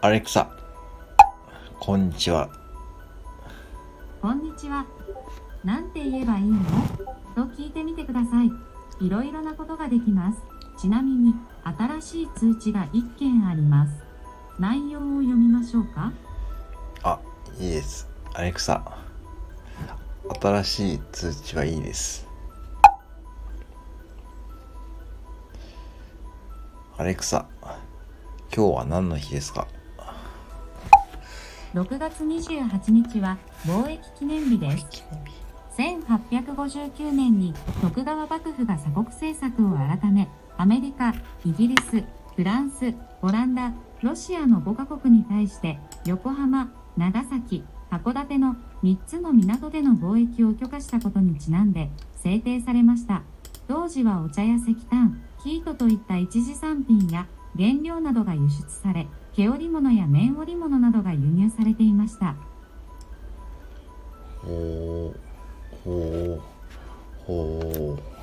アレクサ、こんにちは。こんにちは。なんて言えばいいの？と聞いてみてください。いろいろなことができます。ちなみに、新しい通知が1件あります。内容を読みましょうか？あ、いいです。アレクサ、新しい通知はいいです。アレクサ、今日は何の日ですか？6月28日は貿易記念日です。1859年に徳川幕府が鎖国政策を改め、アメリカ、イギリス、フランス、オランダ、ロシアの5カ国に対して、横浜、長崎、函館の3つの港での貿易を許可したことにちなんで制定されました。当時はお茶や石炭、生糸といった一次産品や原料などが輸出され毛織物や綿織物などが輸入されていました。ほうほうほう。